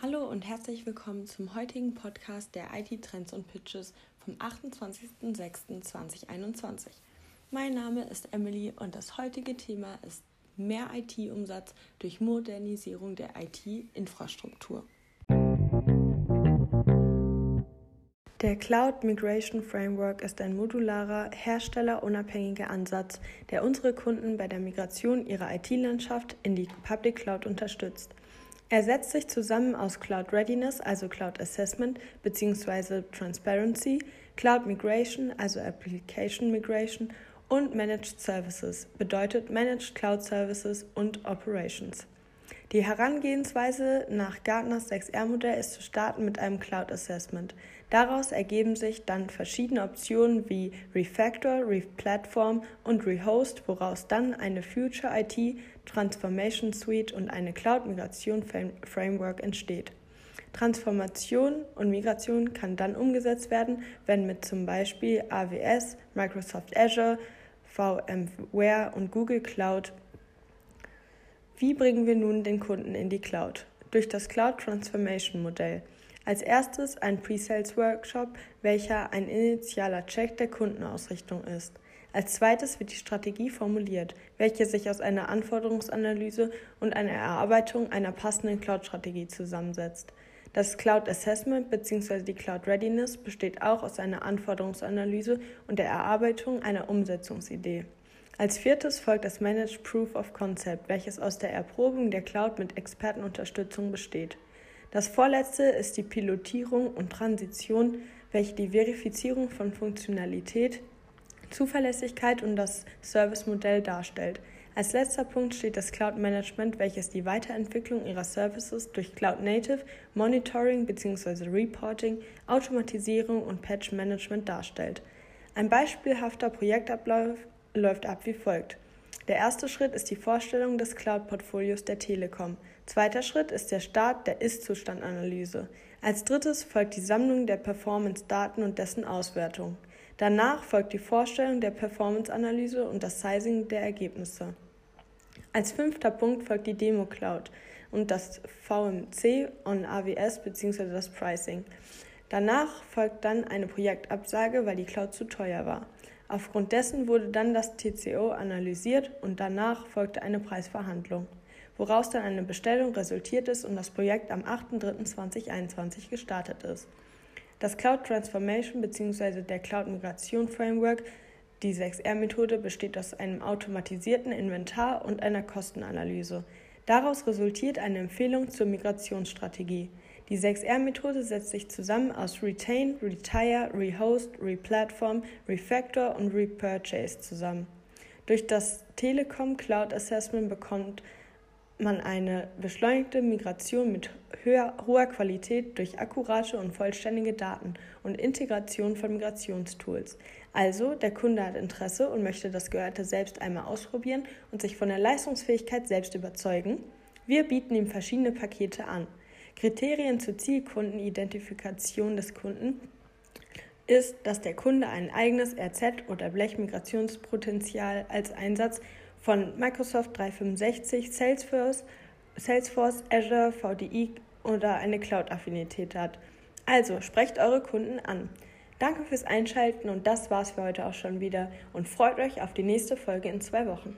Hallo und herzlich willkommen zum heutigen Podcast der IT Trends und Pitches vom 28.06.2021. Mein Name ist Emily und das heutige Thema ist mehr IT-Umsatz durch Modernisierung der IT-Infrastruktur. Der Cloud Migration Framework ist ein modularer, herstellerunabhängiger Ansatz, der unsere Kunden bei der Migration ihrer IT-Landschaft in die Public Cloud unterstützt. Er setzt sich zusammen aus Cloud Readiness, also Cloud Assessment bzw. Transparency, Cloud Migration, also Application Migration und Managed Services, bedeutet Managed Cloud Services und Operations. Die Herangehensweise nach Gartners 6R-Modell ist zu starten mit einem Cloud Assessment. Daraus ergeben sich dann verschiedene Optionen wie Refactor, Replatform und Rehost, woraus dann eine Future IT Transformation Suite und eine Cloud Migration Framework entsteht. Transformation und Migration kann dann umgesetzt werden, wenn mit zum Beispiel AWS, Microsoft Azure, VMware und Google Cloud wie bringen wir nun den Kunden in die Cloud? Durch das Cloud Transformation Modell. Als erstes ein Pre-Sales Workshop, welcher ein initialer Check der Kundenausrichtung ist. Als zweites wird die Strategie formuliert, welche sich aus einer Anforderungsanalyse und einer Erarbeitung einer passenden Cloud-Strategie zusammensetzt. Das Cloud Assessment bzw. die Cloud Readiness besteht auch aus einer Anforderungsanalyse und der Erarbeitung einer Umsetzungsidee. Als viertes folgt das Managed Proof of Concept, welches aus der Erprobung der Cloud mit Expertenunterstützung besteht. Das vorletzte ist die Pilotierung und Transition, welche die Verifizierung von Funktionalität, Zuverlässigkeit und das Servicemodell darstellt. Als letzter Punkt steht das Cloud Management, welches die Weiterentwicklung ihrer Services durch Cloud Native, Monitoring bzw. Reporting, Automatisierung und Patch Management darstellt. Ein beispielhafter Projektablauf läuft ab wie folgt. Der erste Schritt ist die Vorstellung des Cloud-Portfolios der Telekom. Zweiter Schritt ist der Start der Ist-Zustand-Analyse. Als drittes folgt die Sammlung der Performance-Daten und dessen Auswertung. Danach folgt die Vorstellung der Performance-Analyse und das Sizing der Ergebnisse. Als fünfter Punkt folgt die Demo-Cloud und das VMC on AWS bzw. das Pricing. Danach folgt dann eine Projektabsage, weil die Cloud zu teuer war. Aufgrund dessen wurde dann das TCO analysiert und danach folgte eine Preisverhandlung, woraus dann eine Bestellung resultiert ist und das Projekt am 8.3.2021 gestartet ist. Das Cloud Transformation bzw. der Cloud Migration Framework, die 6R-Methode, besteht aus einem automatisierten Inventar und einer Kostenanalyse. Daraus resultiert eine Empfehlung zur Migrationsstrategie. Die 6R-Methode setzt sich zusammen aus Retain, Retire, Rehost, Replatform, Refactor und Repurchase zusammen. Durch das Telekom Cloud Assessment bekommt man eine beschleunigte Migration mit höher, hoher Qualität durch akkurate und vollständige Daten und Integration von Migrationstools. Also, der Kunde hat Interesse und möchte das Gehörte selbst einmal ausprobieren und sich von der Leistungsfähigkeit selbst überzeugen. Wir bieten ihm verschiedene Pakete an. Kriterien zur Zielkundenidentifikation des Kunden ist, dass der Kunde ein eigenes RZ- oder Blechmigrationspotenzial als Einsatz von Microsoft 365, Salesforce, Salesforce, Azure, VDI oder eine Cloud-Affinität hat. Also sprecht eure Kunden an. Danke fürs Einschalten und das war's für heute auch schon wieder und freut euch auf die nächste Folge in zwei Wochen.